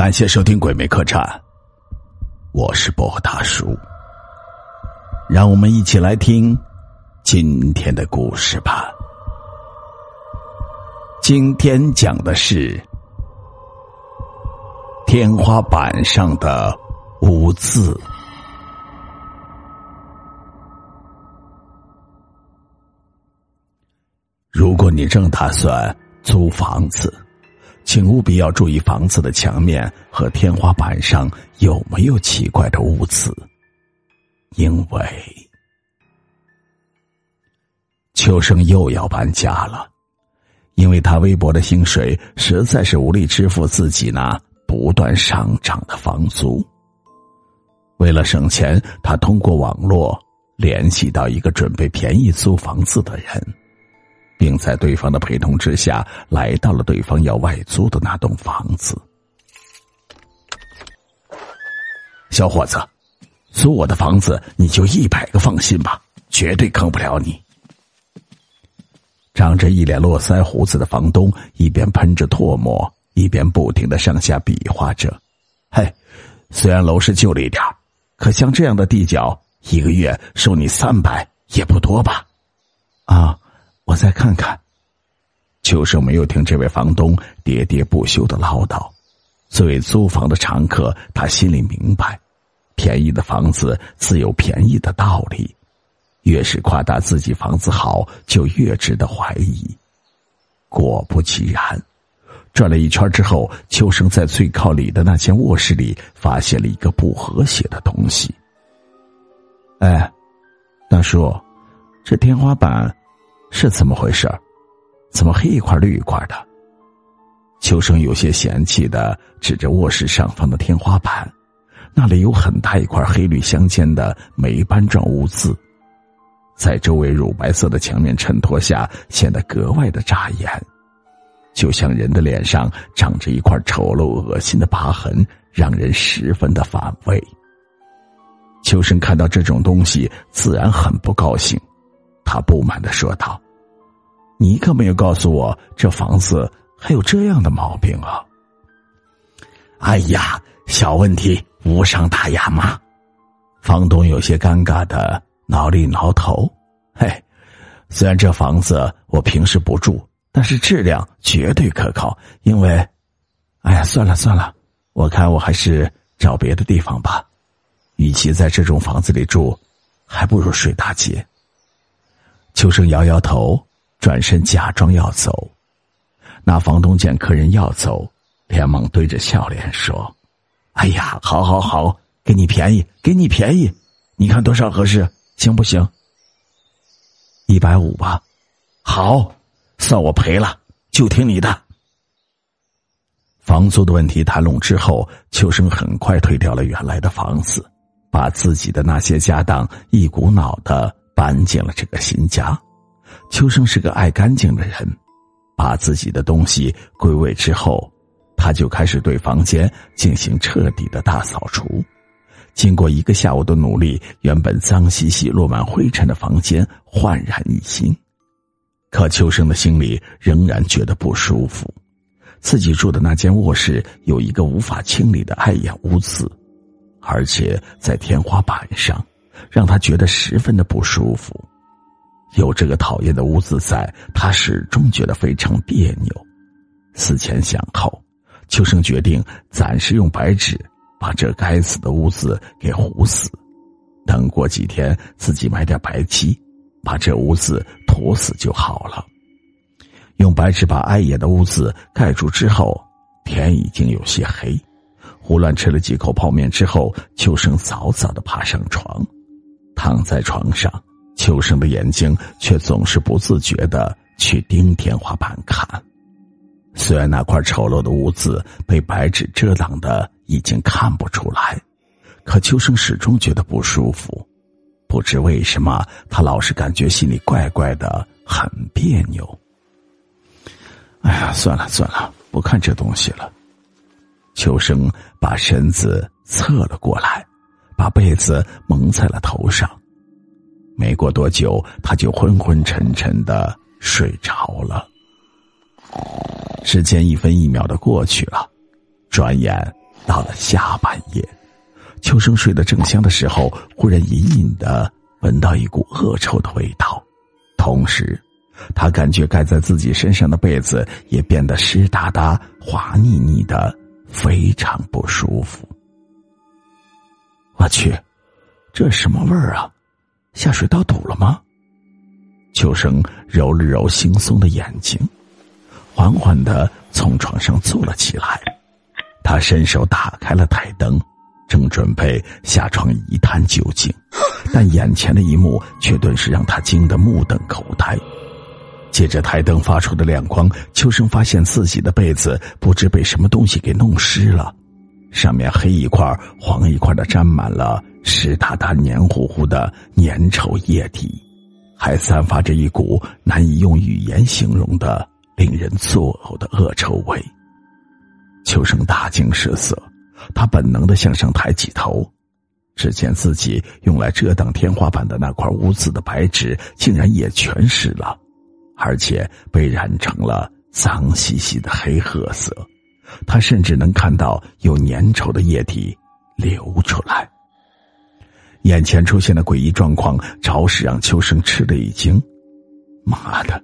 感谢收听《鬼魅客栈》，我是薄荷大叔。让我们一起来听今天的故事吧。今天讲的是天花板上的污渍。如果你正打算租房子，请务必要注意房子的墙面和天花板上有没有奇怪的污渍，因为秋生又要搬家了，因为他微薄的薪水实在是无力支付自己那不断上涨的房租。为了省钱，他通过网络联系到一个准备便宜租房子的人。并在对方的陪同之下，来到了对方要外租的那栋房子。小伙子，租我的房子，你就一百个放心吧，绝对坑不了你。长着一脸络腮胡子的房东一边喷着唾沫，一边不停的上下比划着。嘿，虽然楼是旧了一点可像这样的地角，一个月收你三百也不多吧？啊。我再看看。秋生没有听这位房东喋喋不休的唠叨。作为租房的常客，他心里明白，便宜的房子自有便宜的道理。越是夸大自己房子好，就越值得怀疑。果不其然，转了一圈之后，秋生在最靠里的那间卧室里发现了一个不和谐的东西。哎，大叔，这天花板。是怎么回事怎么黑一块绿一块的？秋生有些嫌弃的指着卧室上方的天花板，那里有很大一块黑绿相间的霉斑状污渍，在周围乳白色的墙面衬托下，显得格外的扎眼，就像人的脸上长着一块丑陋恶心的疤痕，让人十分的反胃。秋生看到这种东西，自然很不高兴。他不满的说道：“你可没有告诉我，这房子还有这样的毛病啊！”哎呀，小问题，无伤大雅嘛。房东有些尴尬的挠了挠头：“嘿，虽然这房子我平时不住，但是质量绝对可靠。因为，哎呀，算了算了，我看我还是找别的地方吧。与其在这种房子里住，还不如睡大街。”秋生摇摇头，转身假装要走。那房东见客人要走，连忙对着笑脸说：“哎呀，好好好，给你便宜，给你便宜，你看多少合适，行不行？一百五吧，好，算我赔了，就听你的。”房租的问题谈拢之后，秋生很快退掉了原来的房子，把自己的那些家当一股脑的。搬进了这个新家，秋生是个爱干净的人，把自己的东西归位之后，他就开始对房间进行彻底的大扫除。经过一个下午的努力，原本脏兮兮、落满灰尘的房间焕然一新。可秋生的心里仍然觉得不舒服，自己住的那间卧室有一个无法清理的碍眼污渍，而且在天花板上。让他觉得十分的不舒服，有这个讨厌的污渍在，他始终觉得非常别扭。思前想后，秋生决定暂时用白纸把这该死的污渍给糊死，等过几天自己买点白漆，把这污渍涂死就好了。用白纸把碍眼的污渍盖住之后，天已经有些黑。胡乱吃了几口泡面之后，秋生早早的爬上床。躺在床上，秋生的眼睛却总是不自觉的去盯天花板看。虽然那块丑陋的污渍被白纸遮挡的已经看不出来，可秋生始终觉得不舒服。不知为什么，他老是感觉心里怪怪的，很别扭。哎呀，算了算了，不看这东西了。秋生把身子侧了过来。把被子蒙在了头上，没过多久，他就昏昏沉沉的睡着了。时间一分一秒的过去了，转眼到了下半夜，秋生睡得正香的时候，忽然隐隐的闻到一股恶臭的味道，同时，他感觉盖在自己身上的被子也变得湿哒哒、滑腻腻的，非常不舒服。我去，这什么味儿啊？下水道堵了吗？秋生揉了揉惺忪的眼睛，缓缓的从床上坐了起来。他伸手打开了台灯，正准备下床一探究竟，但眼前的一幕却顿时让他惊得目瞪口呆。借着台灯发出的亮光，秋生发现自己的被子不知被什么东西给弄湿了，上面黑一块黄一块的沾满了湿哒哒、黏糊糊的粘稠液体。还散发着一股难以用语言形容的、令人作呕的恶臭味。秋生大惊失色，他本能的向上抬起头，只见自己用来遮挡天花板的那块污渍的白纸竟然也全湿了，而且被染成了脏兮兮的黑褐色。他甚至能看到有粘稠的液体流出来。眼前出现的诡异状况，着实让秋生吃了一惊。妈的，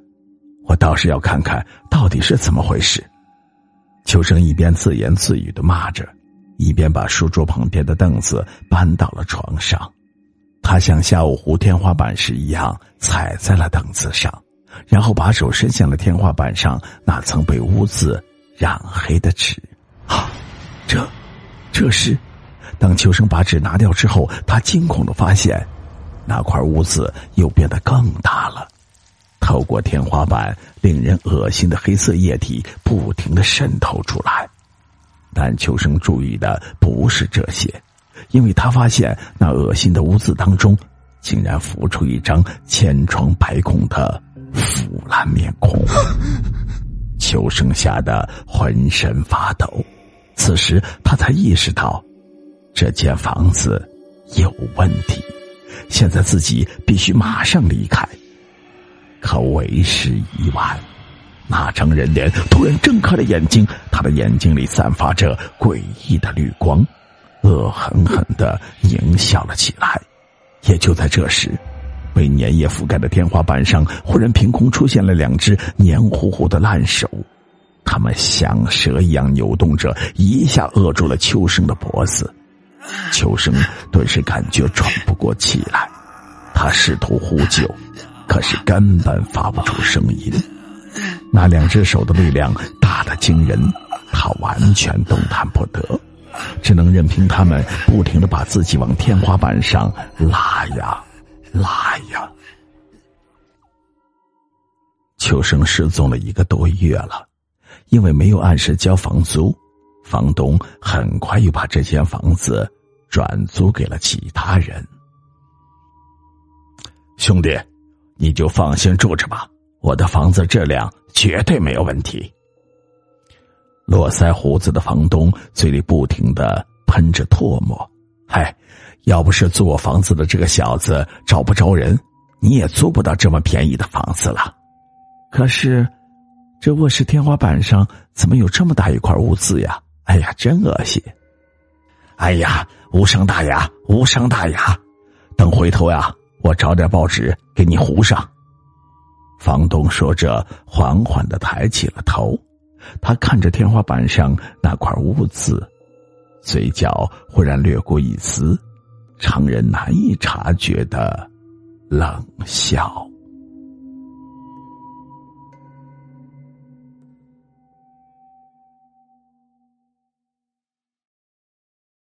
我倒是要看看到底是怎么回事！秋生一边自言自语的骂着，一边把书桌旁边的凳子搬到了床上。他像下午糊天花板时一样，踩在了凳子上，然后把手伸向了天花板上那层被污渍染黑的纸。啊，这，这是。当秋生把纸拿掉之后，他惊恐的发现，那块污渍又变得更大了。透过天花板，令人恶心的黑色液体不停的渗透出来。但秋生注意的不是这些，因为他发现那恶心的污渍当中，竟然浮出一张千疮百孔的腐烂面孔。秋生吓得浑身发抖，此时他才意识到。这间房子有问题，现在自己必须马上离开。可为时已晚，那张人脸突然睁开了眼睛，他的眼睛里散发着诡异的绿光，恶狠狠的狞笑了起来。也就在这时，被粘液覆盖的天花板上忽然凭空出现了两只黏糊糊的烂手，他们像蛇一样扭动着，一下扼住了秋生的脖子。秋生顿时感觉喘不过气来，他试图呼救，可是根本发不出声音。那两只手的力量大得惊人，他完全动弹不得，只能任凭他们不停的把自己往天花板上拉呀拉呀。秋生失踪了一个多月了，因为没有按时交房租，房东很快又把这间房子。转租给了其他人。兄弟，你就放心住着吧，我的房子质量绝对没有问题。络腮胡子的房东嘴里不停的喷着唾沫，嗨，要不是租我房子的这个小子找不着人，你也租不到这么便宜的房子了。可是，这卧室天花板上怎么有这么大一块污渍呀？哎呀，真恶心！哎呀！无伤大雅，无伤大雅。等回头呀，我找点报纸给你糊上。房东说着，缓缓的抬起了头，他看着天花板上那块污渍，嘴角忽然掠过一丝常人难以察觉的冷笑。